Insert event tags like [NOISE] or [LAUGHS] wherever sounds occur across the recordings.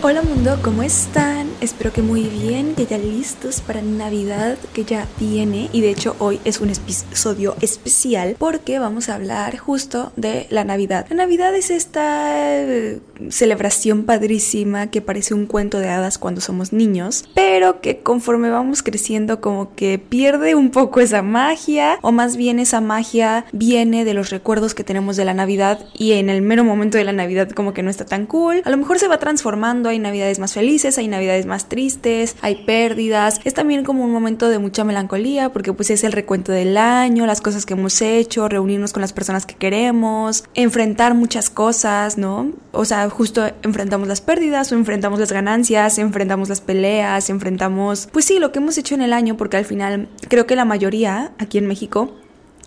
Hola mundo, ¿cómo están? Espero que muy bien, que ya listos para Navidad, que ya viene. Y de hecho hoy es un episodio especial porque vamos a hablar justo de la Navidad. La Navidad es esta eh, celebración padrísima que parece un cuento de hadas cuando somos niños, pero que conforme vamos creciendo como que pierde un poco esa magia, o más bien esa magia viene de los recuerdos que tenemos de la Navidad y en el mero momento de la Navidad como que no está tan cool. A lo mejor se va transformando hay navidades más felices, hay navidades más tristes, hay pérdidas. Es también como un momento de mucha melancolía porque pues es el recuento del año, las cosas que hemos hecho, reunirnos con las personas que queremos, enfrentar muchas cosas, ¿no? O sea, justo enfrentamos las pérdidas o enfrentamos las ganancias, enfrentamos las peleas, enfrentamos, pues sí, lo que hemos hecho en el año porque al final creo que la mayoría aquí en México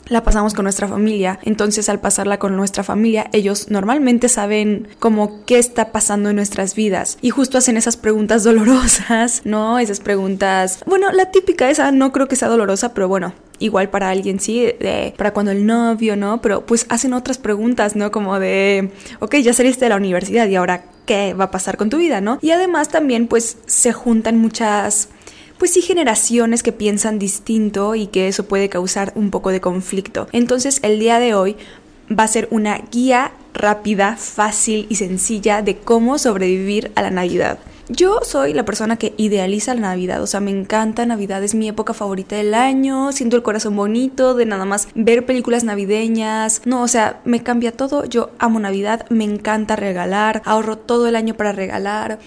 la pasamos con nuestra familia. Entonces al pasarla con nuestra familia, ellos normalmente saben como qué está pasando en nuestras vidas. Y justo hacen esas preguntas [LAUGHS] dolorosas, ¿no? Esas preguntas... Bueno, la típica esa no creo que sea dolorosa, pero bueno, igual para alguien sí, de, para cuando el novio, ¿no? Pero pues hacen otras preguntas, ¿no? Como de, ok, ya saliste de la universidad y ahora, ¿qué va a pasar con tu vida, ¿no? Y además también pues se juntan muchas pues sí generaciones que piensan distinto y que eso puede causar un poco de conflicto. Entonces el día de hoy va a ser una guía rápida, fácil y sencilla de cómo sobrevivir a la Navidad. Yo soy la persona que idealiza la Navidad, o sea, me encanta Navidad, es mi época favorita del año, siento el corazón bonito de nada más ver películas navideñas, no, o sea, me cambia todo, yo amo Navidad, me encanta regalar, ahorro todo el año para regalar,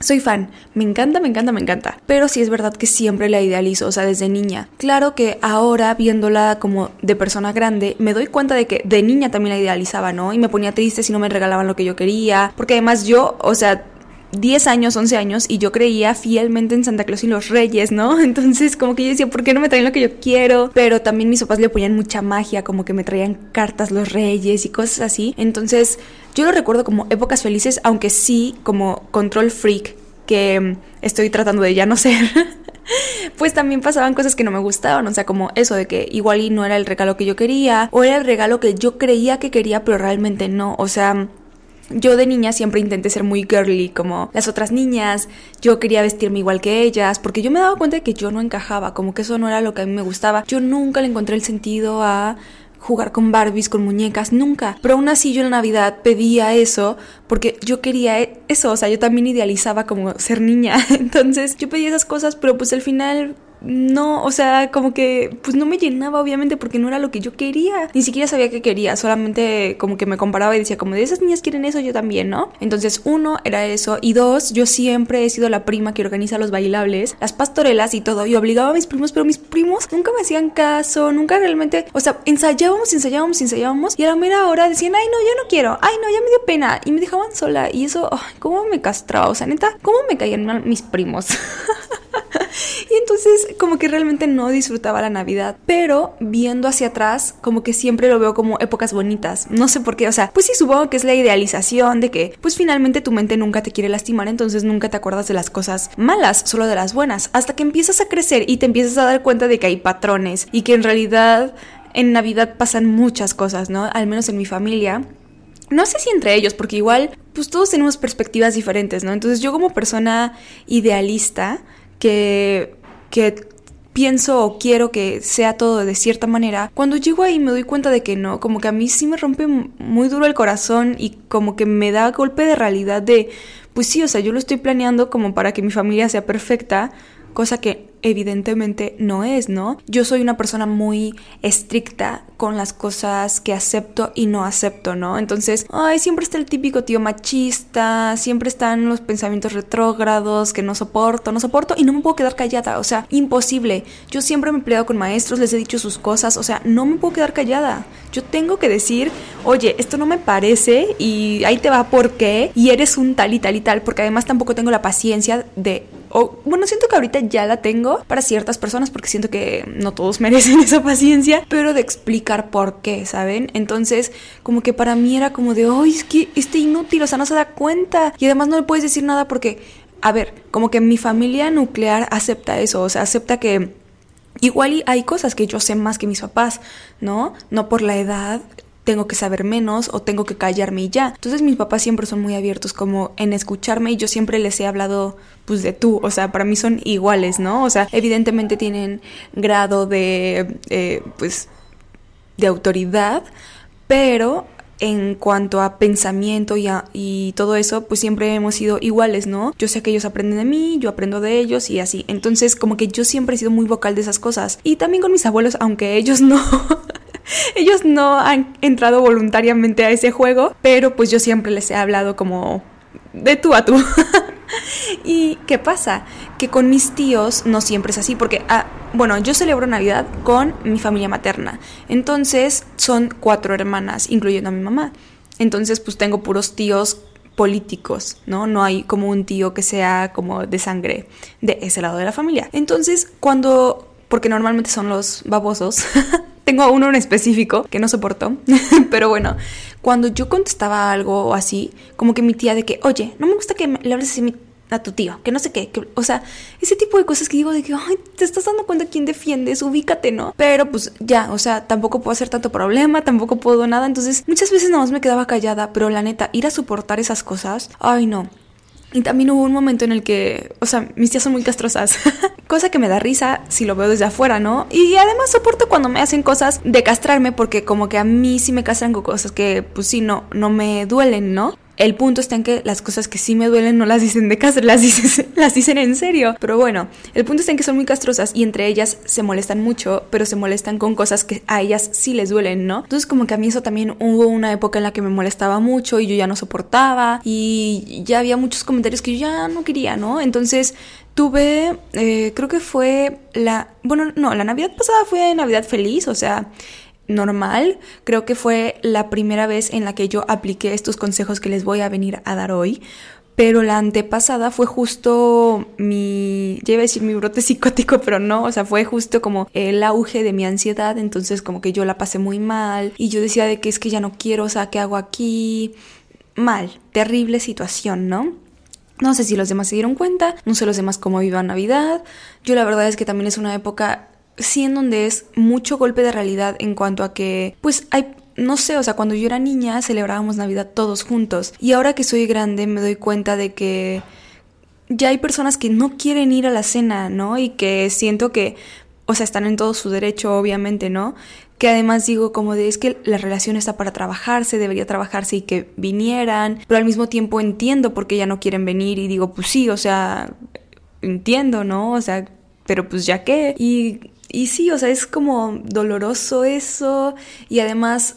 soy fan, me encanta, me encanta, me encanta. Pero sí es verdad que siempre la idealizo, o sea, desde niña. Claro que ahora, viéndola como de persona grande, me doy cuenta de que de niña también la idealizaba, ¿no? Y me ponía triste si no me regalaban lo que yo quería. Porque además yo, o sea, 10 años, 11 años y yo creía fielmente en Santa Claus y los Reyes, ¿no? [LAUGHS] Entonces como que yo decía, ¿por qué no me traen lo que yo quiero? Pero también mis papás le ponían mucha magia, como que me traían cartas los Reyes y cosas así. Entonces yo lo recuerdo como épocas felices, aunque sí como control freak que estoy tratando de ya no [LAUGHS] ser. pues también pasaban cosas que no me gustaban, o sea, como eso de que igual y no era el regalo que yo quería, o era el regalo que yo creía que quería, pero realmente no, o sea, yo de niña siempre intenté ser muy girly como las otras niñas, yo quería vestirme igual que ellas, porque yo me daba cuenta de que yo no encajaba, como que eso no era lo que a mí me gustaba. Yo nunca le encontré el sentido a jugar con Barbies, con muñecas, nunca. Pero aún así yo en Navidad pedía eso porque yo quería e-, eso, o sea, yo también idealizaba como ser niña. [LAUGHS] Entonces yo pedía esas cosas, pero pues al final no, o sea, como que pues no me llenaba obviamente porque no era lo que yo quería. Ni siquiera sabía qué quería, solamente como que me comparaba y decía como de esas niñas quieren eso, yo también, ¿no? Entonces, uno era eso y dos, yo siempre he sido la prima que organiza los bailables, las pastorelas y todo y obligaba a mis primos, pero mis primos nunca me hacían caso, nunca realmente, o sea, ensayábamos, ensayábamos, ensayábamos y a la mera hora decían, "Ay, no, yo no quiero. Ay, no, ya me dio pena." Y me dejaban sola y eso, ay, cómo me castraba, o sea, neta, cómo me caían mal mis primos. [LAUGHS] entonces como que realmente no disfrutaba la Navidad, pero viendo hacia atrás como que siempre lo veo como épocas bonitas. No sé por qué, o sea, pues sí supongo que es la idealización de que pues finalmente tu mente nunca te quiere lastimar, entonces nunca te acuerdas de las cosas malas, solo de las buenas, hasta que empiezas a crecer y te empiezas a dar cuenta de que hay patrones y que en realidad en Navidad pasan muchas cosas, ¿no? Al menos en mi familia. No sé si entre ellos, porque igual, pues todos tenemos perspectivas diferentes, ¿no? Entonces yo como persona idealista, que, que pienso o quiero que sea todo de cierta manera, cuando llego ahí me doy cuenta de que no, como que a mí sí me rompe muy duro el corazón y como que me da golpe de realidad de, pues sí, o sea, yo lo estoy planeando como para que mi familia sea perfecta, cosa que evidentemente no es, ¿no? Yo soy una persona muy estricta con las cosas que acepto y no acepto, ¿no? Entonces, ay, siempre está el típico tío machista, siempre están los pensamientos retrógrados que no soporto, no soporto y no me puedo quedar callada, o sea, imposible. Yo siempre me he peleado con maestros, les he dicho sus cosas, o sea, no me puedo quedar callada. Yo tengo que decir, oye, esto no me parece y ahí te va por qué y eres un tal y tal y tal, porque además tampoco tengo la paciencia de o bueno, siento que ahorita ya la tengo para ciertas personas porque siento que no todos [LAUGHS] merecen esa paciencia, pero de explicar por qué, ¿saben? Entonces, como que para mí era como de, ay, es que este inútil, o sea, no se da cuenta y además no le puedes decir nada porque, a ver, como que mi familia nuclear acepta eso, o sea, acepta que igual hay cosas que yo sé más que mis papás, ¿no? No por la edad, tengo que saber menos o tengo que callarme y ya. Entonces mis papás siempre son muy abiertos como en escucharme y yo siempre les he hablado pues de tú, o sea, para mí son iguales, ¿no? O sea, evidentemente tienen grado de, eh, pues, de autoridad, pero en cuanto a pensamiento y, y, todo eso, pues siempre hemos sido iguales, ¿no? Yo sé que ellos aprenden de mí, yo aprendo de ellos y así. Entonces, como que yo siempre he sido muy vocal de esas cosas. Y también con mis abuelos, aunque ellos [LAUGHS] no, ellos no han entrado voluntariamente a ese juego, pero pues yo siempre les he hablado como de tú a tú. [LAUGHS] ¿Y qué pasa? Que con mis tíos no siempre es así, porque, ah, bueno, yo celebro Navidad con mi familia materna. Entonces son cuatro hermanas, incluyendo a mi mamá. Entonces, pues tengo puros tíos políticos, ¿no? No hay como un tío que sea como de sangre de ese lado de la familia. Entonces, cuando porque normalmente son los babosos. [LAUGHS] Tengo uno en específico que no soporto, [LAUGHS] pero bueno, cuando yo contestaba algo así, como que mi tía de que, oye, no me gusta que le hables así a tu tío, que no sé qué, o sea, ese tipo de cosas que digo de que, ay, te estás dando cuenta quién defiendes, ubícate, ¿no? Pero pues ya, o sea, tampoco puedo hacer tanto problema, tampoco puedo nada, entonces muchas veces nada más me quedaba callada, pero la neta, ir a soportar esas cosas, ay no, y también hubo un momento en el que, o sea, mis tías son muy castrosas, [LAUGHS] cosa que me da risa si lo veo desde afuera, ¿no? Y además soporto cuando me hacen cosas de castrarme porque como que a mí sí me castran con cosas que pues sí, no, no me duelen, ¿no? El punto está en que las cosas que sí me duelen no las dicen de casa, las dicen, [LAUGHS] las dicen en serio. Pero bueno, el punto está en que son muy castrosas y entre ellas se molestan mucho, pero se molestan con cosas que a ellas sí les duelen, ¿no? Entonces como que a mí eso también hubo una época en la que me molestaba mucho y yo ya no soportaba y ya había muchos comentarios que yo ya no quería, ¿no? Entonces tuve, eh, creo que fue la, bueno, no, la Navidad pasada fue Navidad feliz, o sea, normal. Creo que fue la primera vez en la que yo apliqué estos consejos que les voy a venir a dar hoy. Pero la antepasada fue justo mi, ya a decir mi brote [LAUGHS] psicótico, pero no, o sea, fue justo como el auge de mi ansiedad, entonces como que yo la pasé muy mal y yo decía de que es que ya no quiero, o sea, ¿qué hago aquí? Mal, terrible situación, ¿no? No sé si los demás se dieron cuenta, no sé los demás cómo vivan Navidad. Yo la verdad es que también es una época sí en donde es mucho golpe de realidad en cuanto a que, pues hay no sé, o sea, cuando yo era niña celebrábamos Navidad todos juntos y ahora que soy grande me doy cuenta de que ya hay personas que no quieren ir a la cena, ¿no? Y que siento que, o sea, están en todo su derecho, obviamente, ¿no? Que además digo como de es que la relación está para trabajarse, debería trabajarse y que vinieran, pero al mismo tiempo entiendo por qué ya no quieren venir y digo, pues sí, o sea, entiendo, ¿no? O sea, pero pues ya qué. Y y sí, o sea, es como doloroso eso y además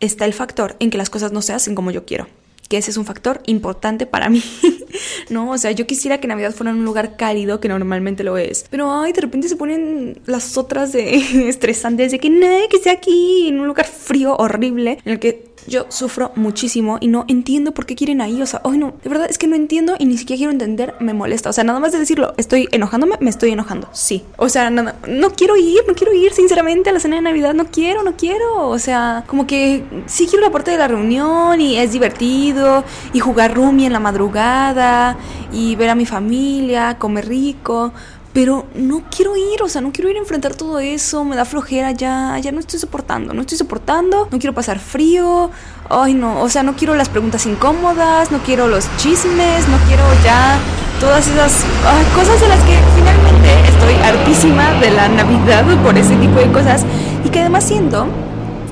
está el factor en que las cosas no se hacen como yo quiero que ese es un factor importante para mí, [LAUGHS] ¿no? O sea, yo quisiera que Navidad fuera un lugar cálido, que normalmente lo es, pero ay, de repente se ponen las otras de [LAUGHS] estresantes de que no, que sea aquí, en un lugar frío, horrible, en el que yo sufro muchísimo y no entiendo por qué quieren ahí. O sea, hoy no, de verdad es que no entiendo y ni siquiera quiero entender, me molesta. O sea, nada más de decirlo, estoy enojándome, me estoy enojando. Sí. O sea, nada, no quiero ir, no quiero ir, sinceramente, a la cena de Navidad. No quiero, no quiero. O sea, como que sí quiero la parte de la reunión y es divertido y jugar roomie en la madrugada y ver a mi familia, comer rico. Pero no quiero ir, o sea, no quiero ir a enfrentar todo eso, me da flojera ya, ya no estoy soportando, no estoy soportando, no quiero pasar frío, ay no, o sea, no quiero las preguntas incómodas, no quiero los chismes, no quiero ya todas esas cosas de las que finalmente estoy hartísima de la Navidad por ese tipo de cosas y que además siento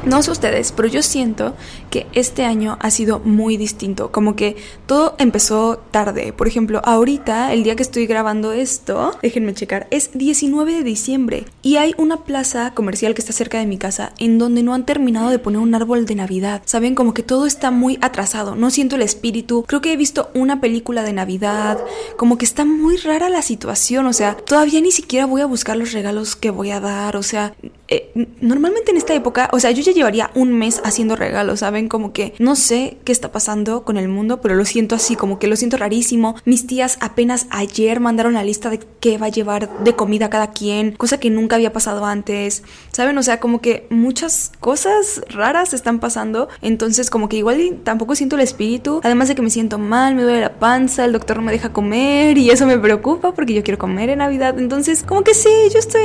no sé ustedes, pero yo siento que este año ha sido muy distinto, como que todo empezó tarde. Por ejemplo, ahorita, el día que estoy grabando esto, déjenme checar, es 19 de diciembre y hay una plaza comercial que está cerca de mi casa en donde no han terminado de poner un árbol de Navidad. Saben, como que todo está muy atrasado, no siento el espíritu. Creo que he visto una película de Navidad, como que está muy rara la situación, o sea, todavía ni siquiera voy a buscar los regalos que voy a dar, o sea, eh, normalmente en esta época, o sea, yo ya llevaría un mes haciendo regalos, ¿saben? Como que no sé qué está pasando con el mundo, pero lo siento así, como que lo siento rarísimo. Mis tías apenas ayer mandaron la lista de qué va a llevar de comida cada quien, cosa que nunca había pasado antes, ¿saben? O sea, como que muchas cosas raras están pasando, entonces como que igual tampoco siento el espíritu, además de que me siento mal, me duele la panza, el doctor no me deja comer y eso me preocupa porque yo quiero comer en Navidad, entonces como que sí, yo estoy...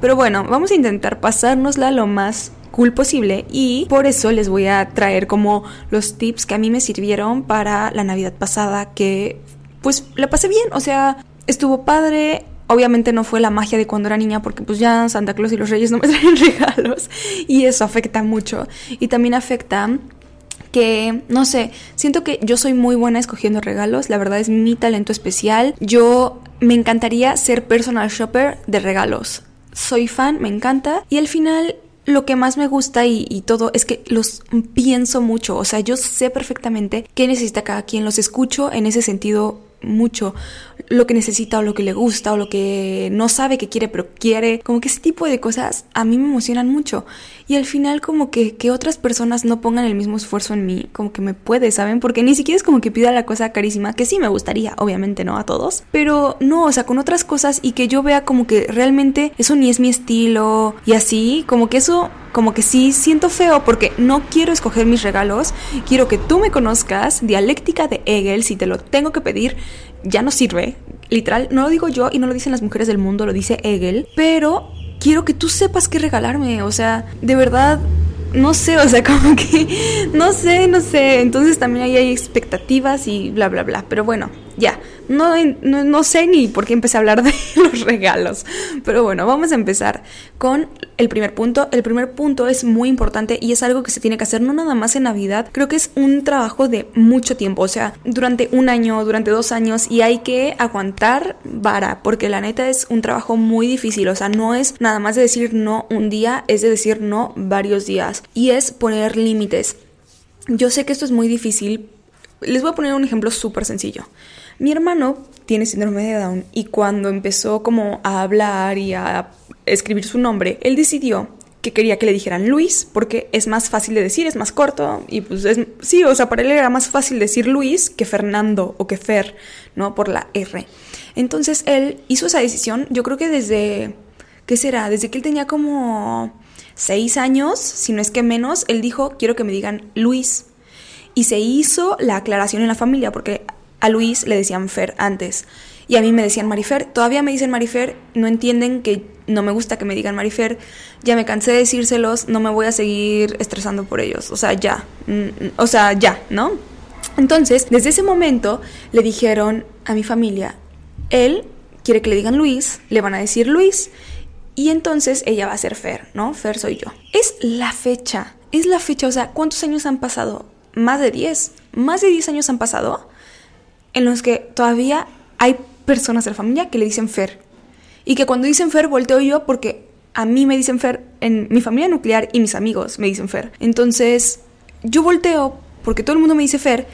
Pero bueno, vamos a intentar pasárnosla lo más cool posible y por eso les voy a traer como los tips que a mí me sirvieron para la Navidad pasada que pues la pasé bien, o sea, estuvo padre, Obviamente no fue la magia de cuando era niña porque pues ya Santa Claus y los Reyes no me [LAUGHS] traen regalos y eso afecta mucho. Y también afecta que, no sé, siento que yo soy muy buena escogiendo regalos, la verdad es mi talento especial. Yo me encantaría ser personal shopper de regalos. Soy fan, me encanta. Y al final lo que más me gusta y, todo es que los pienso mucho, o sea, yo sé perfectamente qué necesita cada quien, los escucho en ese sentido mucho lo que necesita o lo que le gusta o lo que no sabe que quiere pero quiere, como que ese tipo de cosas a mí me emocionan mucho. Y al final como que, que otras personas no pongan el mismo esfuerzo en mí, como que me puede, ¿saben? Porque ni siquiera es como que pida la cosa carísima, que sí me gustaría, obviamente no a todos, pero no, o sea, con otras cosas y que yo vea como que realmente eso ni es mi estilo y así, como que eso como que sí siento feo porque no quiero escoger mis regalos, quiero que tú me conozcas, dialéctica de Hegel, si te lo tengo que pedir, ya no sirve, literal, no lo digo yo y no lo dicen las mujeres del mundo, lo dice Hegel, pero quiero que tú sepas qué regalarme, o sea, de verdad no sé, o sea, [LAUGHS] como que, no sé, no sé, entonces también ahí hay expectativas y bla, bla, bla, pero bueno, ya, no, no, sé ni por qué empecé a hablar de [LAUGHS] los regalos. Pero bueno, vamos a empezar con el primer punto. El primer punto es muy importante y es algo que se tiene que hacer no nada más en Navidad. Creo que es un trabajo de mucho tiempo. O sea, durante un año, durante dos años y hay que aguantar vara porque la neta es un trabajo muy difícil. O sea, no es nada más de decir no un día, es de decir no varios días. Y es poner límites. Yo sé que esto es muy difícil. Les voy a poner un ejemplo súper sencillo. Mi hermano tiene síndrome de Down y cuando empezó como a hablar y a escribir su nombre, él decidió que quería que le dijeran Luis porque es más fácil de decir, es más corto y pues es, sí, o sea, para él era más fácil decir Luis que Fernando o que Fer, ¿no? Por la R. Entonces él hizo esa decisión, yo creo que desde, ¿qué será? Desde que él tenía como seis años, si no es que menos, él dijo, quiero que me digan Luis. Y se hizo la aclaración en la familia porque a Luis le decían Fer antes. Y a mí me decían Marifer. Todavía me dicen Marifer. No entienden que no me gusta que me digan Marifer. Ya me cansé de decírselos. No me voy a seguir estresando por ellos. O sea, ya. Mm, o sea, ya, ¿no? Entonces, desde ese momento le dijeron a mi familia, él quiere que le digan Luis, le van a decir Luis. Y entonces ella va a ser Fer, ¿no? Fer soy yo. Es la fecha. Es la fecha. O sea, ¿cuántos años han pasado? Más de 10. Más de 10 años han pasado en los que todavía hay personas de la familia que le dicen Fer. Y que cuando dicen Fer volteo yo porque a mí me dicen Fer en mi familia nuclear y mis amigos me dicen Fer. Entonces yo volteo porque todo el mundo me dice Fer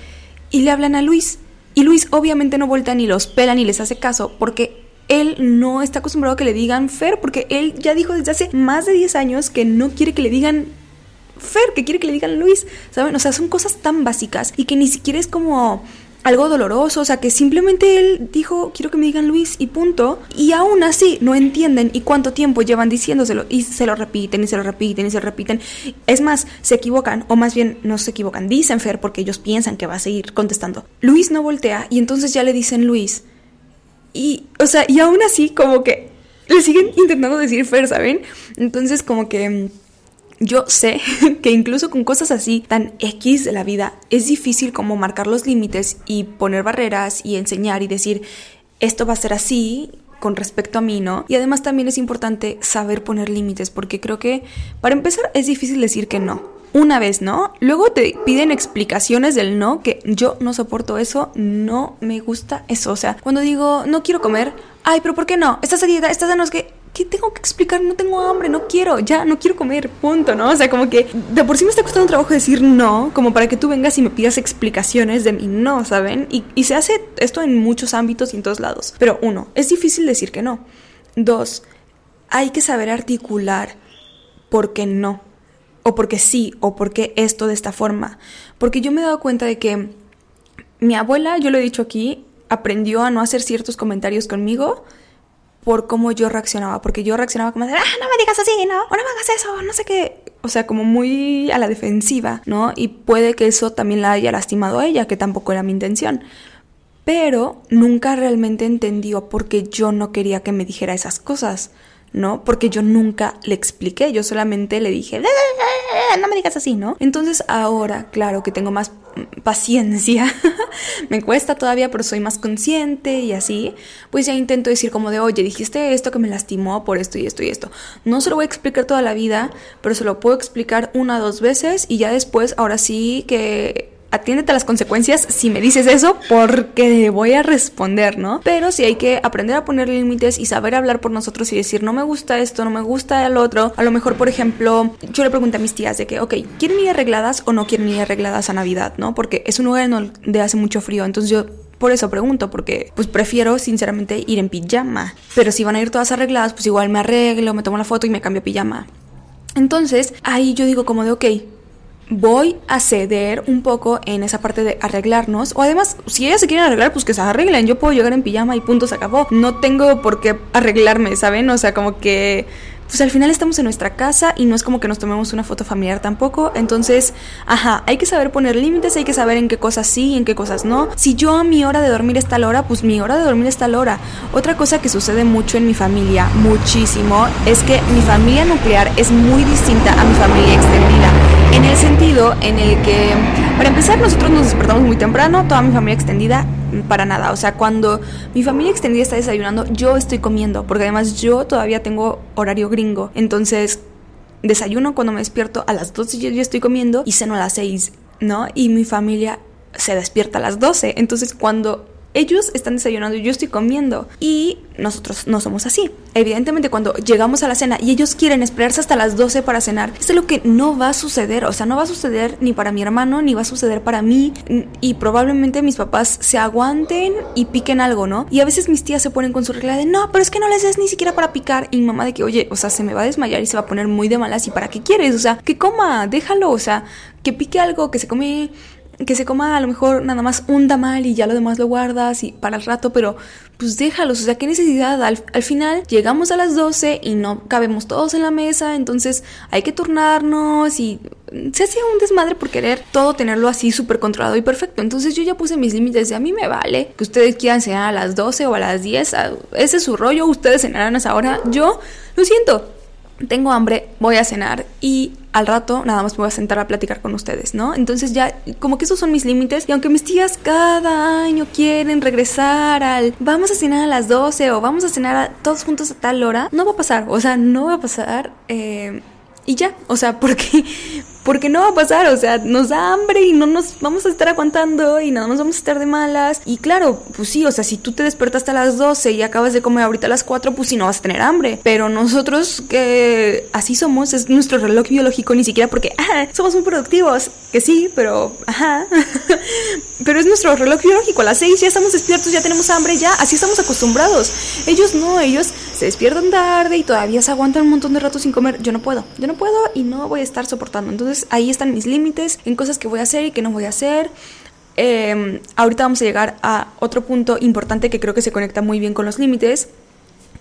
y le hablan a Luis. Y Luis obviamente no voltea ni los pela ni les hace caso porque él no está acostumbrado a que le digan Fer porque él ya dijo desde hace más de 10 años que no quiere que le digan Fer, que quiere que le digan Luis. ¿Saben? O sea, son cosas tan básicas y que ni siquiera es como algo doloroso, o sea, que simplemente él dijo, quiero que me digan Luis y punto, y aún así no entienden y cuánto tiempo llevan diciéndoselo y se lo repiten y se lo repiten y se lo repiten. Es más, se equivocan, o más bien no se equivocan, dicen Fer porque ellos piensan que va a seguir contestando. Luis no voltea y entonces ya le dicen Luis. Y, o sea, y aún así como que le siguen intentando decir Fer, ¿saben? Entonces como que mm, yo sé [LAUGHS] que incluso con cosas así tan X de la vida es difícil como marcar los límites y poner barreras y enseñar y decir esto va a ser así con respecto a mí, ¿no? Y además también es importante saber poner límites porque creo que para empezar es difícil decir que no. Una vez, ¿no? Luego te piden explicaciones del no, que yo no soporto eso, no me gusta eso. O sea, cuando digo no quiero comer, ay, pero ¿por qué no? Estás a dieta, estás a no es que ¿qué tengo que explicar? No tengo hambre, no quiero, ya, no quiero comer, punto, ¿no? O sea, como que de por sí me está costando un trabajo decir no, como para que tú vengas y me pidas explicaciones de mi no, ¿saben? Y, y se hace esto en muchos ámbitos y en todos lados. Pero uno, es difícil decir que no. Dos, hay que saber articular por qué no, o porque sí, o porque esto de esta forma. Porque yo me he dado cuenta de que mi abuela, yo lo he dicho aquí, aprendió a no hacer ciertos comentarios conmigo por cómo yo reaccionaba, porque yo reaccionaba como de, ah, no me digas así, no, o no me hagas eso, no sé qué, o sea, como muy a la defensiva, ¿no? Y puede que eso también la haya lastimado a ella, que tampoco era mi intención. Pero nunca realmente entendió por qué yo no quería que me dijera esas cosas. ¿No? Porque yo nunca le expliqué, yo solamente le dije, no me digas así, ¿no? Entonces ahora, claro que tengo más paciencia, [LAUGHS] me cuesta todavía, pero soy más consciente y así, pues ya intento decir como de, oye, dijiste esto que me lastimó por esto y esto y esto. No se lo voy a explicar toda la vida, pero se lo puedo explicar una o dos veces y ya después, ahora sí que atiéndete a las consecuencias si me dices eso porque voy a responder, ¿no? Pero sí hay que aprender a poner límites y saber hablar por nosotros y decir, no me gusta esto, no me gusta el otro. A lo mejor, por ejemplo, yo le pregunté a mis tías de que, ok, ¿quieren ir arregladas o no quieren ir arregladas a Navidad, ¿no? Porque es un lugar donde hace mucho frío, entonces yo por eso pregunto, porque pues prefiero sinceramente ir en pijama. Pero si van a ir todas arregladas, pues igual me arreglo, me tomo la foto y me cambio pijama. Entonces, ahí yo digo como de, ok, voy a ceder un poco en esa parte de arreglarnos. O además, si ellas se quieren arreglar, pues que se arreglen. Yo puedo llegar en pijama y punto, se acabó. No tengo por qué arreglarme, ¿saben? O sea, como que pues al final estamos en nuestra casa y no es como que nos tomemos una foto familiar tampoco. Entonces, ajá, hay que saber poner límites, hay que saber en qué cosas sí y en qué cosas no. Si yo a mi hora de dormir está la hora, pues mi hora de dormir está la hora. Otra cosa que sucede mucho en mi familia, muchísimo, es que mi familia nuclear es muy distinta a mi familia extendida. En el sentido en el que, para empezar, nosotros nos despertamos muy temprano, toda mi familia extendida para nada. O sea, cuando mi familia extendida está desayunando, yo estoy comiendo, porque además yo todavía tengo horario gringo. Entonces, desayuno cuando me despierto a las 12 yo, yo estoy comiendo y ceno a las 6, ¿no? Y mi familia se despierta a las 12. Entonces, cuando ellos están desayunando y yo estoy comiendo. Y nosotros no somos así. Evidentemente, cuando llegamos a la cena y ellos quieren esperarse hasta las 12 para cenar, es lo que no va a suceder. O sea, no va a suceder ni para mi hermano, ni va a suceder para mí. Y probablemente mis papás se aguanten y piquen algo, ¿no? Y a veces mis tías se ponen con su regla de no, pero es que no les des ni siquiera para picar. Y mamá de que, oye, o sea, se me va a desmayar y se va a poner muy de malas. ¿Y para qué quieres? O sea, que coma, déjalo. O sea, que pique algo, que se come que se coma a lo mejor nada más un tamal y ya lo demás lo guardas y para el rato, pero pues déjalos, o sea, qué necesidad. Al, final llegamos a las 12 y no cabemos todos en la mesa, entonces hay que turnarnos y se hacía un desmadre por querer todo tenerlo así súper controlado y perfecto. Entonces yo ya puse mis límites de a mí me vale que ustedes quieran cenar a las 12 o a las 10, ese es su rollo, ustedes cenarán a esa hora. Yo lo siento, tengo hambre, voy a cenar y al rato nada más me voy a sentar a platicar con ustedes, ¿no? Entonces ya como que esos son mis límites y aunque mis tías cada año quieren regresar al vamos a cenar a las 12 o vamos a cenar todos juntos a tal hora, no va a pasar, o sea, no va a pasar. Eh, y ya, o sea, [LAUGHS] porque porque no va a pasar, o sea, nos da hambre y no nos vamos a estar aguantando y nada más vamos a estar de malas. Y claro, pues sí, o sea, si tú te despertaste a las 12 y acabas de comer ahorita a las 4, pues sí, no vas a tener hambre. Pero nosotros que así somos, es nuestro reloj biológico, ni siquiera porque, [LAUGHS] somos muy productivos, que sí, pero, ajá, [LAUGHS] pero es nuestro reloj biológico, a las 6 ya estamos despiertos, ya tenemos hambre, ya, así estamos acostumbrados. Ellos no, ellos se despiertan tarde y todavía se aguantan un montón de rato sin comer. Yo no puedo, yo no puedo y no voy a estar soportando. Entonces, ahí están mis límites en cosas que voy a hacer y que no voy a hacer. Em, ahorita vamos a llegar a otro punto importante que creo que se conecta muy bien con los límites,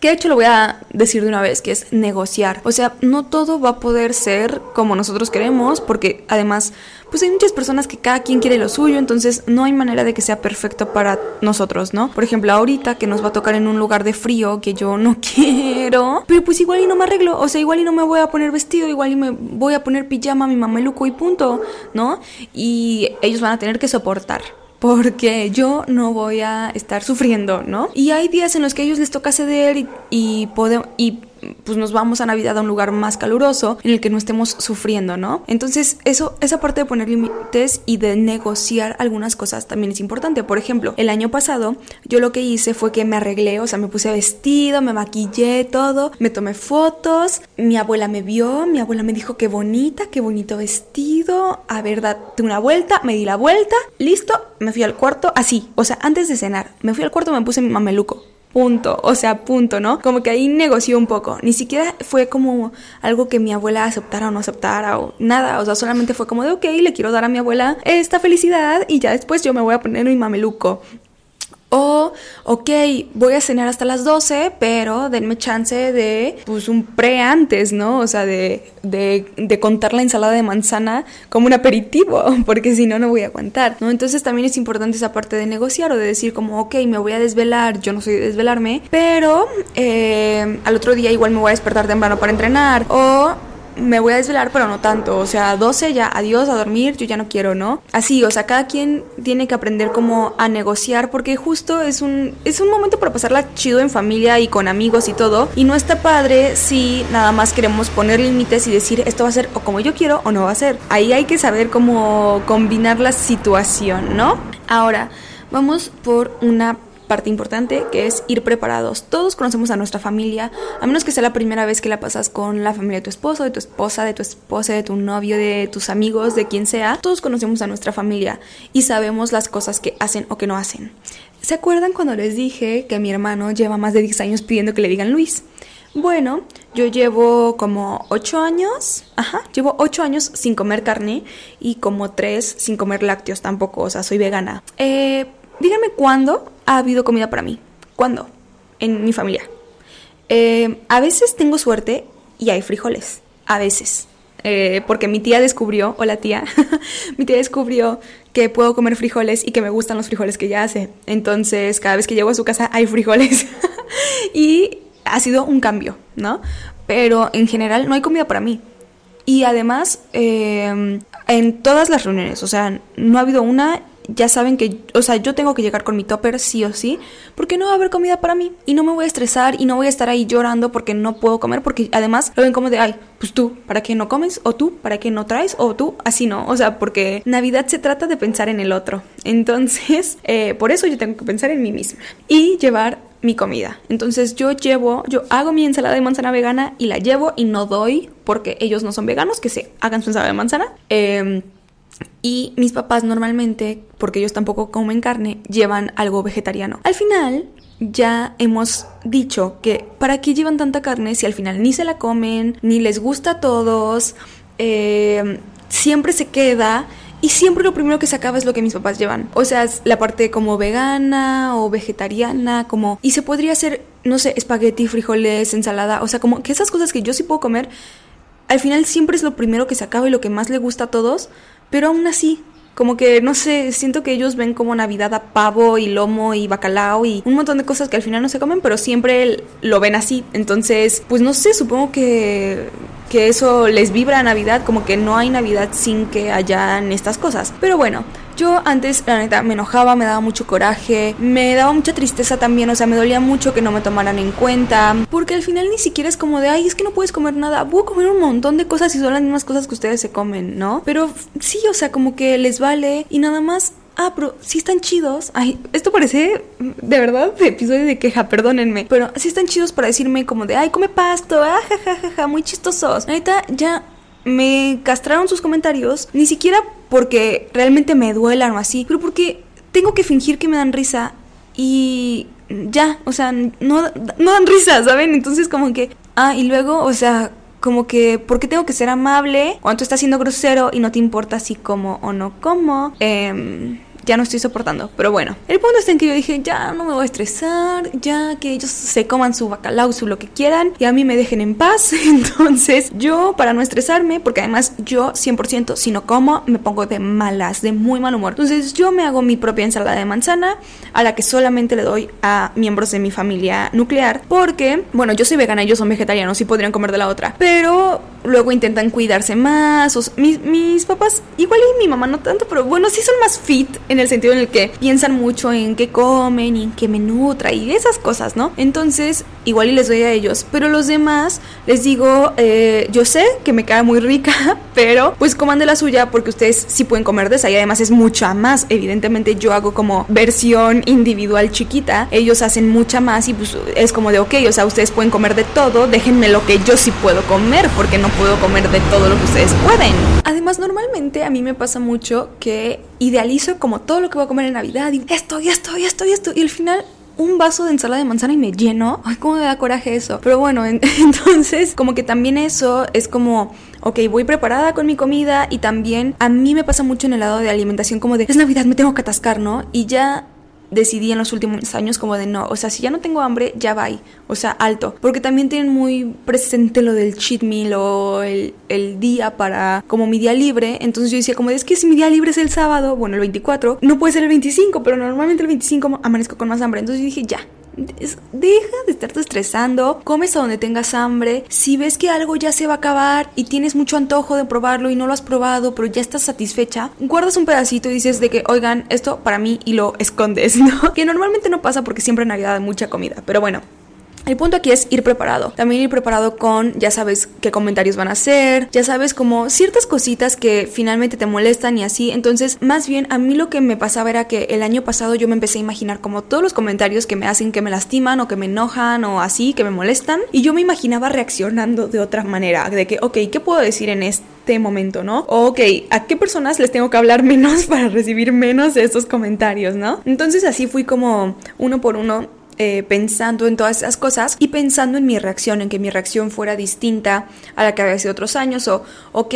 que de hecho lo voy a decir de una vez, que es negociar. O sea, no todo va a poder ser como nosotros queremos, porque además, pues hay muchas personas que cada quien quiere lo suyo, entonces no hay manera de que sea perfecto para nosotros, ¿no? Por ejemplo, ahorita que nos va a tocar en un lugar de frío que yo no [LAUGHS] quiero, pero pues igual y no me arreglo, o sea, igual y no me voy a poner vestido, igual y me voy a poner pijama, mi mameluco y punto, ¿no? Y ellos van a tener que soportar porque yo no voy a estar sufriendo, ¿no? Y hay días en los que a ellos les toca ceder y, y, y pues nos vamos a Navidad a un lugar más caluroso en el que no estemos sufriendo, ¿no? Entonces, eso, esa parte de poner límites y de negociar algunas cosas también es importante. Por ejemplo, el año pasado yo lo que hice fue que me arreglé, o sea, me puse vestido, me maquillé, todo, me tomé fotos, mi abuela me vio, mi abuela me dijo qué bonita, qué bonito vestido, a ver, date una vuelta, me di la vuelta, listo, me fui al cuarto, así, o sea, antes de cenar, me fui al cuarto, me puse mi mameluco, punto, o sea, punto, ¿no? Como que ahí negoció un poco, ni siquiera fue como algo que mi abuela aceptara o no aceptara o nada, o sea, solamente fue como de, ok, le quiero dar a mi abuela esta felicidad y ya después yo me voy a poner mi mameluco. O, ok, voy a cenar hasta las 12, pero denme chance de, pues, un pre antes, ¿no? O sea, de, de, de contar la ensalada de manzana como un aperitivo, [LAUGHS] porque si no, no voy a aguantar, ¿no? Entonces también es importante esa parte de negociar o de decir como, ok, me voy a desvelar, yo no soy de desvelarme, pero eh, al otro día igual me voy a despertar temprano para entrenar. O me voy a desvelar, pero no tanto. O sea, 12 ya, adiós, a dormir, yo ya no quiero, ¿no? Así, o sea, cada quien tiene que aprender como a negociar porque justo es un, es un momento para pasarla chido en familia y con amigos y todo. Y no está padre si nada más queremos poner límites y decir esto va a ser o como yo quiero o no va a ser. Ahí hay que saber cómo combinar la situación, ¿no? Ahora, vamos por una parte importante que es ir preparados. Todos conocemos a nuestra familia, a menos que sea la primera vez que la pasas con la familia de tu esposo, de tu esposa, de tu esposa, de tu novio, de tus amigos, de quien sea. Todos conocemos a nuestra familia y sabemos las cosas que hacen o que no hacen. ¿Se acuerdan cuando les dije que mi hermano lleva más de 10 años pidiendo que le digan Luis? Bueno, yo llevo como 8 años, ajá, llevo 8 años sin comer carne y como 3 sin comer lácteos tampoco, o sea, soy vegana. Eh, díganme cuándo ha habido comida para mí. ¿Cuándo? En mi familia. Eh, a veces tengo suerte y hay frijoles. A veces. Eh, porque mi tía descubrió, o la tía, [LAUGHS] mi tía descubrió que puedo comer frijoles y que me gustan los frijoles que ella hace. Entonces, cada vez que llego a su casa [LAUGHS] hay frijoles. [LAUGHS] y ha sido un cambio, ¿no? Pero en general no hay comida para mí. Y además, eh, en todas las reuniones, o sea, no ha habido una ya saben que, o sea, yo tengo que llegar con mi topper sí o sí, porque no va a haber comida para mí y no me voy a estresar y no voy a estar ahí llorando porque no puedo comer, porque además lo ven como de, ay, pues tú, ¿para qué no comes? O tú, ¿para qué no traes? O tú, así no, o sea, porque Navidad se trata de pensar en el otro. Entonces, [LAUGHS] eh, por eso yo tengo que pensar en mí misma y llevar mi comida. Entonces yo llevo, yo hago mi ensalada de manzana vegana y la llevo y no doy porque ellos no son veganos, que se hagan su ensalada de manzana. Eh, y mis papás normalmente, porque ellos tampoco comen carne, llevan algo vegetariano. Al final, ya hemos dicho que ¿para qué llevan tanta carne si al final ni se la comen, ni les gusta a todos, eh, siempre se queda y siempre lo primero que se acaba es lo que mis papás llevan. O sea, la parte como vegana o vegetariana, como... Y se podría hacer, no sé, espagueti, frijoles, ensalada, o sea, como que esas cosas que yo sí puedo comer, al final siempre es lo primero que se acaba y lo que más le gusta a todos. Pero aún así, como que, no sé, siento que ellos ven como Navidad a pavo y lomo y bacalao y un montón de cosas que al final no se comen, pero siempre lo ven así. Entonces, pues no sé, supongo que que eso les vibra a Navidad, como que no hay Navidad sin que hayan estas cosas. Pero bueno, yo antes, la neta, me enojaba, me daba mucho coraje, me daba mucha tristeza también, o sea, me dolía mucho que no me tomaran en cuenta, porque al final ni siquiera es como de, ay, es que no puedes comer nada, puedo comer un montón de cosas y son las mismas cosas que ustedes se comen, ¿no? Pero sí, o sea, como que les vale y nada más ah, pero sí están chidos. Ay, esto parece de verdad de [LAUGHS] episodio de queja, perdónenme. Pero sí están chidos para decirme como de, ay, come pasto, ah, ja, muy chistosos. Ahorita ya me castraron sus comentarios, ni siquiera porque realmente me duelan o así, pero porque tengo que fingir que me dan risa y ya, o sea, no, no dan risa, ¿saben? Entonces como que, ah, y luego, o sea, como que, ¿por qué tengo que ser amable cuando tú estás siendo grosero y no te importa si como o no como? Eh, ya no estoy soportando. Pero bueno, el punto está en que yo dije, ya no me voy a estresar, ya que ellos se coman su bacalao, su lo que quieran, y a mí me dejen en paz. [LAUGHS] Entonces, yo, para no estresarme, porque además yo 100% si no como, me pongo de malas, de muy mal humor. Entonces, yo me hago mi propia ensalada de manzana, a la que solamente le doy a miembros de mi familia nuclear, porque, bueno, yo soy vegana, ellos son vegetarianos y podrían comer de la otra, pero luego intentan cuidarse más. Mis, mis papás, igual y mi mamá no tanto, pero bueno, sí son más fit el sentido en el que piensan mucho en qué comen y en qué me nutra y esas cosas, ¿no? Entonces, igual y les doy a ellos, pero los demás les digo, eh, yo sé que me queda muy rica, [LAUGHS] pero pues coman de la suya porque ustedes sí pueden comer de esa y además es mucha más. Evidentemente yo hago como versión individual chiquita, ellos hacen mucha más y pues es como de, ok, o sea, ustedes pueden comer de todo, déjenme lo que yo sí puedo comer porque no puedo comer de todo lo que ustedes pueden. Además, normalmente a mí me pasa mucho que idealizo como todo lo que voy a comer en Navidad y esto y esto y esto y esto y al final un vaso de ensalada de manzana y me lleno. Ay, cómo me da coraje eso. Pero bueno, [LAUGHS] entonces como que también eso es como, ok, voy preparada con mi comida y también a mí me pasa mucho en el lado de alimentación como de, es Navidad, me tengo que atascar, ¿no? Y ya decidí en los últimos años como de no, o sea, si ya no tengo hambre, ya va, o sea, alto, porque también tienen muy presente lo del cheat meal o el, el día para como mi día libre, entonces yo decía como es que si mi día libre es el sábado, bueno, el 24, no puede ser el 25, pero normalmente el 25 amanezco con más hambre, entonces yo dije ya, deja de estarte estresando, comes a donde tengas hambre. Si ves que algo ya se va a acabar y tienes mucho antojo de probarlo y no lo has probado, pero ya estás satisfecha, guardas un pedacito y dices de que, oigan, esto para mí y lo escondes, [LAUGHS] ¿no? Que normalmente no pasa porque siempre en Navidad hay mucha comida, pero bueno. El punto aquí es ir preparado. También ir preparado con, ya sabes qué comentarios van a hacer, ya sabes como ciertas cositas que finalmente te molestan y así. Entonces, más bien a mí lo que me pasaba era que el año pasado yo me empecé a imaginar como todos los comentarios que me hacen que me lastiman o que me enojan o así, que me molestan. Y yo me imaginaba reaccionando de otra manera, de que, ok, ¿qué puedo decir en este momento, ¿no? O, ok, ¿a qué personas les tengo que hablar menos [LAUGHS] para recibir menos de estos comentarios, ¿no? Entonces así fui como uno por uno eh, pensando en todas esas cosas y pensando en mi reacción, en que mi reacción fuera distinta a la que había sido otros años o, ok,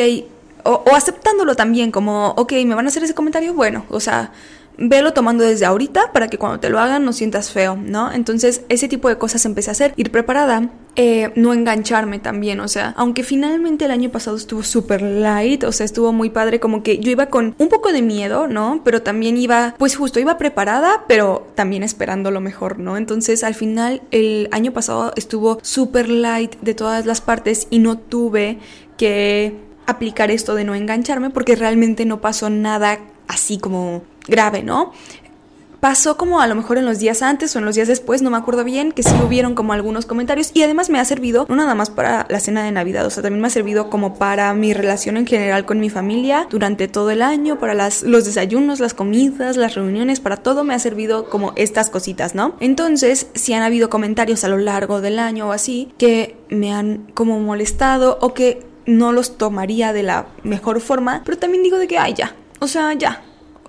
o, o aceptándolo también como, ok, me van a hacer ese comentario, bueno, o sea, velo tomando desde ahorita para que cuando te lo hagan no sientas feo, ¿no? Entonces ese tipo de cosas empecé a hacer, ir preparada, eh, no engancharme también, o sea, aunque finalmente el año pasado estuvo súper light, o sea, estuvo muy padre, como que yo iba con un poco de miedo, ¿no? Pero también iba, pues justo, iba preparada, pero también esperando lo mejor, ¿no? Entonces al final el año pasado estuvo súper light de todas las partes y no tuve que aplicar esto de no engancharme porque realmente no pasó nada así como grave, ¿no? Pasó como a lo mejor en los días antes o en los días después, no me acuerdo bien, que sí hubieron como algunos comentarios y además me ha servido no nada más para la cena de Navidad, o sea, también me ha servido como para mi relación en general con mi familia durante todo el año, para las, los desayunos, las comidas, las reuniones, para todo me ha servido como estas cositas, ¿no? Entonces, si han habido comentarios a lo largo del año o así que me han como molestado o que no los tomaría de la mejor forma, pero también digo de que, ay, ya, o sea, ya,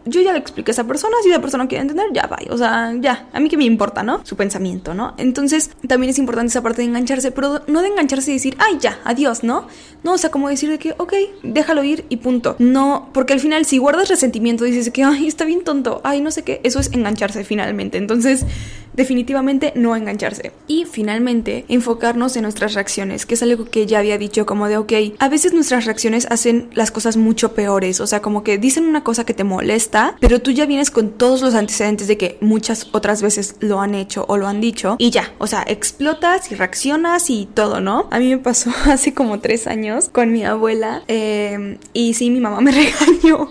yo ya le expliqué a esa persona, si esa persona quiere entender, ya va, o sea, ya, a mí que me importa, ¿no? Su pensamiento, ¿no? Entonces, también es importante esa parte de engancharse, pero no de engancharse y decir, ay, ya, adiós, ¿no? No, o sea, como decir de que, ok, déjalo ir y punto. No, porque al final, si guardas resentimiento, dices que, ay, está bien tonto, ay, no sé qué, eso es engancharse finalmente. Entonces, definitivamente no engancharse. Y finalmente, enfocarnos en nuestras reacciones, que es algo que ya había dicho como de, ok, a veces nuestras reacciones hacen las cosas mucho peores, o sea, como que dicen una cosa que te molesta, pero tú ya vienes con todos los antecedentes de que muchas otras veces lo han hecho o lo han dicho y ya, o sea, explotas y reaccionas y todo, ¿no? A mí me pasó [LAUGHS] hace como tres años con mi abuela eh, y sí, mi mamá me [LAUGHS] regañó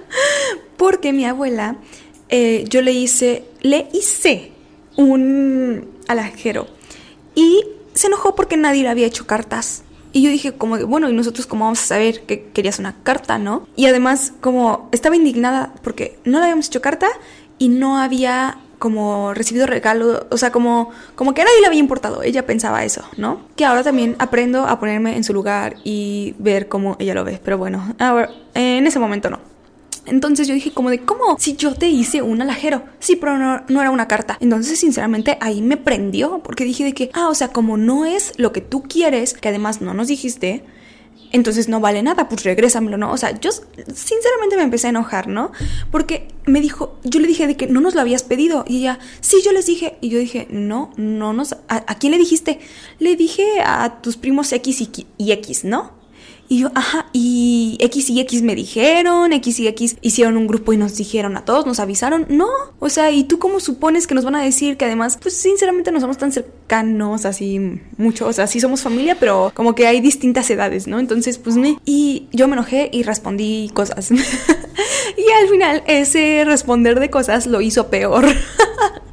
[LAUGHS] porque mi abuela, eh, yo le hice, le hice un alajero. Y se enojó porque nadie le había hecho cartas. Y yo dije como, bueno, ¿y nosotros cómo vamos a saber que querías una carta, no? Y además como estaba indignada porque no le habíamos hecho carta y no había como recibido regalo, o sea, como, como que nadie le había importado, ella pensaba eso, ¿no? Que ahora también aprendo a ponerme en su lugar y ver cómo ella lo ve, pero bueno, ahora, en ese momento no. Entonces yo dije como de, ¿cómo? Si yo te hice un alajero. Sí, pero no, no, era una carta. Entonces sinceramente ahí me prendió porque dije de que, ah, o sea, como no es lo que tú quieres, que además no nos dijiste, entonces no vale nada, pues regrésamelo, ¿no? O sea, yo sinceramente me empecé a enojar, ¿no? Porque me dijo, yo le dije de que no nos lo habías pedido. Y ella, sí, yo les dije. Y yo dije, no, no nos. ¿A, quién le dijiste? Le dije a tus primos X y, y X, ¿no? Y yo, ajá, y X y X me dijeron, X y X hicieron un grupo y nos dijeron a todos, nos avisaron. No, o sea, ¿y tú cómo supones que nos van a decir que además, pues sinceramente no somos tan cercanos, así mucho, o sea, sí somos familia, pero como que hay distintas edades, ¿no? Entonces, pues me... Y yo me enojé y respondí cosas. [LAUGHS] y al final ese responder de cosas lo hizo peor. [LAUGHS]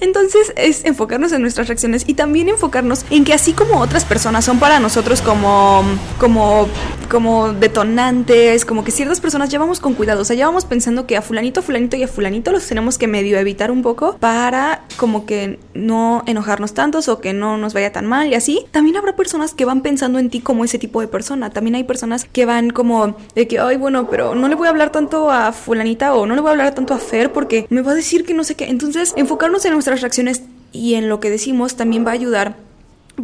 Entonces es enfocarnos en nuestras reacciones y también enfocarnos en que así como otras personas son para nosotros como, como, como detonantes, como que ciertas personas ya vamos con cuidado, o sea, ya vamos pensando que a fulanito, fulanito y a fulanito los tenemos que medio evitar un poco para como que no enojarnos tantos o que no nos vaya tan mal y así. También habrá personas que van pensando en ti como ese tipo de persona. También hay personas que van como de que, ay, bueno, pero no le voy a hablar tanto a fulanita o no le voy a hablar tanto a Fer porque me va a decir que no sé qué. Entonces, en nuestras reacciones y en lo que decimos también va a ayudar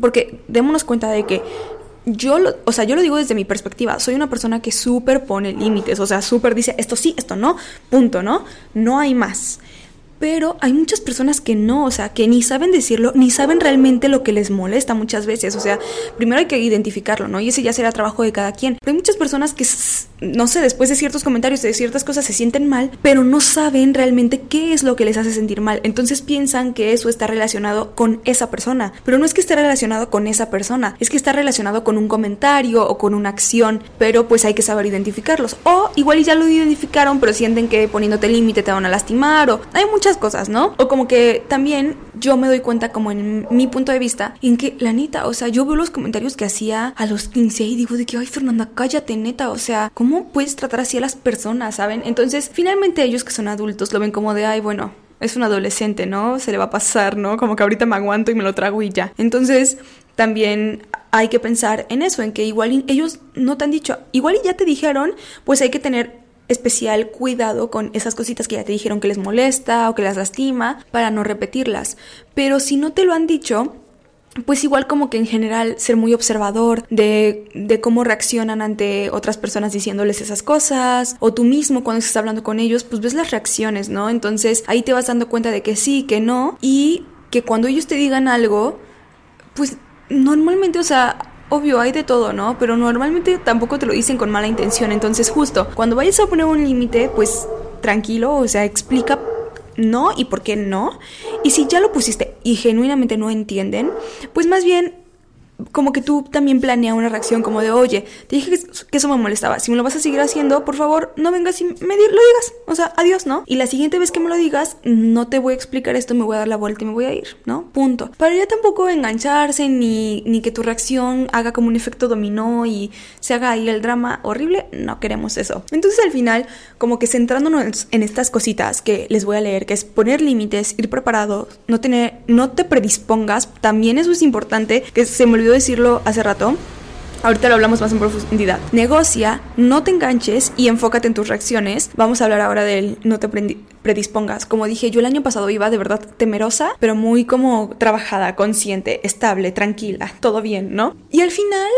porque démonos cuenta de que yo, lo, o sea, yo lo digo desde mi perspectiva, soy una persona que súper pone límites, o sea, súper dice esto sí, esto no, punto, ¿no? No hay más. Pero hay muchas personas que no, o sea, que ni saben decirlo, ni saben realmente lo que les molesta muchas veces, o sea, primero hay que identificarlo, ¿no? Y ese ya será trabajo de cada quien. Pero hay muchas personas que, no sé, después de ciertos comentarios, de ciertas cosas se sienten mal, pero no saben realmente qué es lo que les hace sentir mal. Entonces piensan que eso está relacionado con esa persona, pero no es que esté relacionado con esa persona, es que está relacionado con un comentario o con una acción, pero pues hay que saber identificarlos. O igual ya lo identificaron, pero sienten que poniéndote límite te van a lastimar, o hay muchas cosas, ¿no? O como que también yo me doy cuenta como en mi punto de vista en que la neta, o sea, yo veo los comentarios que hacía a los 15 y digo de que, ay Fernanda, cállate neta, o sea, ¿cómo puedes tratar así a las personas, saben? Entonces, finalmente ellos que son adultos lo ven como de, ay, bueno, es un adolescente, ¿no? Se le va a pasar, ¿no? Como que ahorita me aguanto y me lo trago y ya. Entonces, también hay que pensar en eso, en que igual ellos no te han dicho, igual ya te dijeron, pues hay que tener especial cuidado con esas cositas que ya te dijeron que les molesta o que las lastima para no repetirlas. Pero si no te lo han dicho, pues igual como que en general ser muy observador de, de, cómo reaccionan ante otras personas diciéndoles esas cosas, o tú mismo cuando estás hablando con ellos, pues ves las reacciones, ¿no? Entonces ahí te vas dando cuenta de que sí, que no, y que cuando ellos te digan algo, pues normalmente, o sea, Obvio, hay de todo, ¿no? Pero normalmente tampoco te lo dicen con mala intención. Entonces, justo, cuando vayas a poner un límite, pues tranquilo, o sea, explica no y por qué no. Y si ya lo pusiste y genuinamente no entienden, pues más bien como que tú también planea una reacción como de, oye, te dije que, eso me molestaba, si me lo vas a seguir haciendo, por favor, no vengas y me lo digas, o sea, adiós, ¿no? Y la siguiente vez que me lo digas, no te voy a explicar esto, me voy a dar la vuelta y me voy a ir, ¿no? Punto. Para ya tampoco engancharse ni, ni que tu reacción haga como un efecto dominó y se haga ahí el drama horrible, no queremos eso. Entonces al final, como que centrándonos en estas cositas que les voy a leer, que es poner límites, ir preparado, no tener, no te predispongas, también eso es importante, que se me olvidó decirlo hace rato. Ahorita lo hablamos más en profundidad. Negocia, no te enganches y enfócate en tus reacciones. Vamos a hablar ahora del no te predispongas. Como dije, yo el año pasado iba de verdad temerosa, pero muy como trabajada, consciente, estable, tranquila, todo bien, ¿no? Y al final,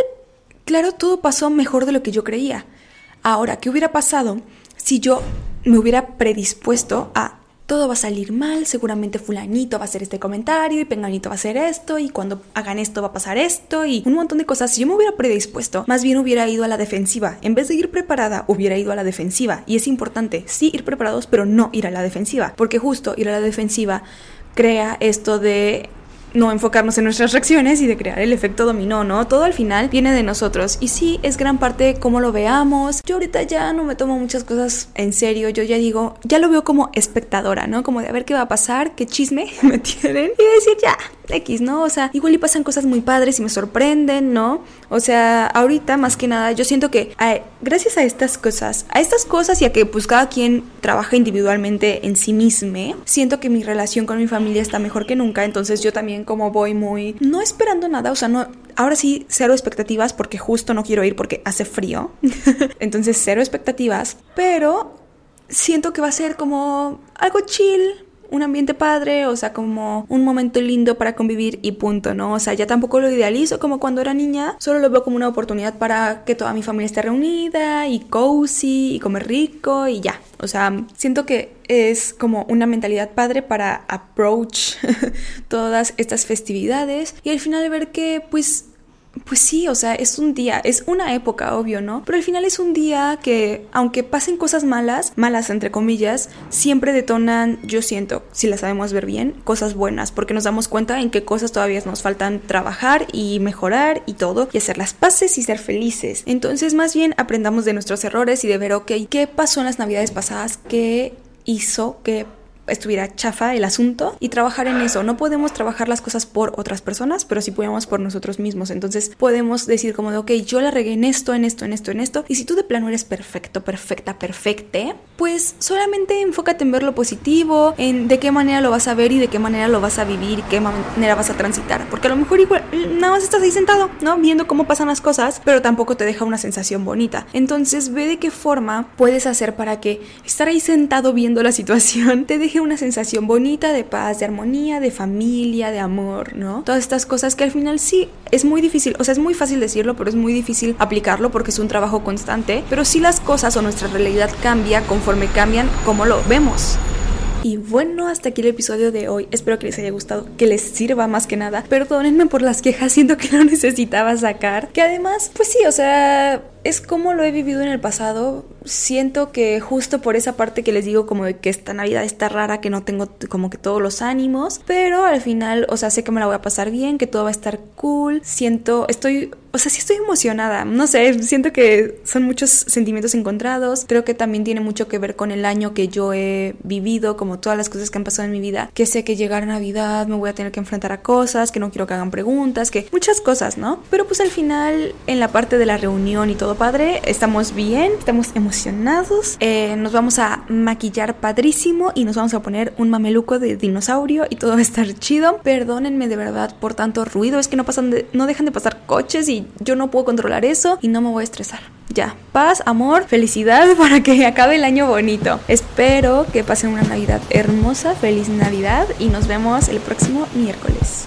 claro, todo pasó mejor de lo que yo creía. Ahora, ¿qué hubiera pasado si yo me hubiera predispuesto a todo va a salir mal, seguramente fulanito va a hacer este comentario y penganito va a hacer esto y cuando hagan esto va a pasar esto y un montón de cosas. Si yo me hubiera predispuesto, más bien hubiera ido a la defensiva. En vez de ir preparada, hubiera ido a la defensiva. Y es importante, sí ir preparados, pero no ir a la defensiva. Porque justo ir a la defensiva crea esto de no enfocarnos en nuestras reacciones y de crear el efecto dominó, ¿no? Todo al final viene de nosotros. Y sí, es gran parte cómo lo veamos. Yo ahorita ya no me tomo muchas cosas en serio. Yo ya digo, ya lo veo como espectadora, ¿no? Como de a ver qué va a pasar, qué chisme [LAUGHS] me tienen. Y decir, ya, X, ¿no? O sea, igual y pasan cosas muy padres y me sorprenden, ¿no? O sea, ahorita más que nada, yo siento que gracias a estas cosas, a estas cosas y a que pues cada quien trabaja individualmente en sí mismo, siento que mi relación con mi familia está mejor que nunca. Entonces yo también como voy muy, no esperando nada, o sea, no, ahora sí, cero expectativas porque justo no quiero ir porque hace frío. [LAUGHS] Entonces, cero expectativas, pero siento que va a ser como algo chill, un ambiente padre, o sea, como un momento lindo para convivir y punto, ¿no? O sea, ya tampoco lo idealizo como cuando era niña, solo lo veo como una oportunidad para que toda mi familia esté reunida y cozy y comer rico y ya. O sea, siento que es como una mentalidad padre para approach [LAUGHS] todas estas festividades y al final ver que pues pues sí, o sea, es un día, es una época, obvio, ¿no? Pero al final es un día que, aunque pasen cosas malas, malas entre comillas, siempre detonan, yo siento, si las sabemos ver bien, cosas buenas, porque nos damos cuenta en qué cosas todavía nos faltan trabajar y mejorar y todo, y hacer las paces y ser felices. Entonces, más bien aprendamos de nuestros errores y de ver, ok, ¿qué pasó en las navidades pasadas? ¿Qué hizo que estuviera chafa el asunto y trabajar en eso. No podemos trabajar las cosas por otras personas, pero sí podemos por nosotros mismos. Entonces podemos decir como de, ok, yo la regué en esto, en esto, en esto, en esto. Y si tú de plano eres perfecto, perfecta, perfecte, pues solamente enfócate en ver lo positivo, en de qué manera lo vas a ver y de qué manera lo vas a vivir qué manera vas a transitar. Porque a lo mejor igual nada más estás ahí sentado, ¿no? Viendo cómo pasan las cosas, pero tampoco te deja una sensación bonita. Entonces ve de qué forma puedes hacer para que estar ahí sentado viendo la situación te deje una sensación bonita de paz, de armonía, de familia, de amor, ¿no? Todas estas cosas que al final sí es muy difícil, o sea, es muy fácil decirlo, pero es muy difícil aplicarlo porque es un trabajo constante, pero si las cosas o nuestra realidad cambia conforme cambian como lo vemos. Y bueno, hasta aquí el episodio de hoy. Espero que les haya gustado, que les sirva más que nada. Perdónenme por las quejas, siento que no [LAUGHS] necesitaba sacar. Que además, pues sí, o sea, es como lo he vivido en el pasado. Siento que justo por esa parte que les digo como de que esta Navidad está rara, que no tengo como que todos los ánimos, pero al final, o sea, sé que me la voy a pasar bien, que todo va a estar cool. Siento, estoy, o sea, sí estoy emocionada. No sé, siento que son muchos sentimientos encontrados. Creo que también tiene mucho que ver con el año que yo he vivido, como todas las cosas que han pasado en mi vida, que sé que llegar Navidad me voy a tener que enfrentar a cosas, que no quiero que hagan preguntas, que muchas cosas, ¿no? Pero pues al final, en la parte de la reunión y todo padre, estamos bien, estamos emocionados, eh, nos vamos a maquillar padrísimo y nos vamos a poner un mameluco de dinosaurio y todo va a estar chido. Perdónenme de verdad por tanto ruido, es que no pasan no dejan de pasar coches y yo no puedo controlar eso y no me voy a estresar. Ya, paz, amor, felicidad [LAUGHS] para que acabe el año bonito. Espero que pasen una Navidad hermosa, feliz Navidad y nos vemos el próximo miércoles.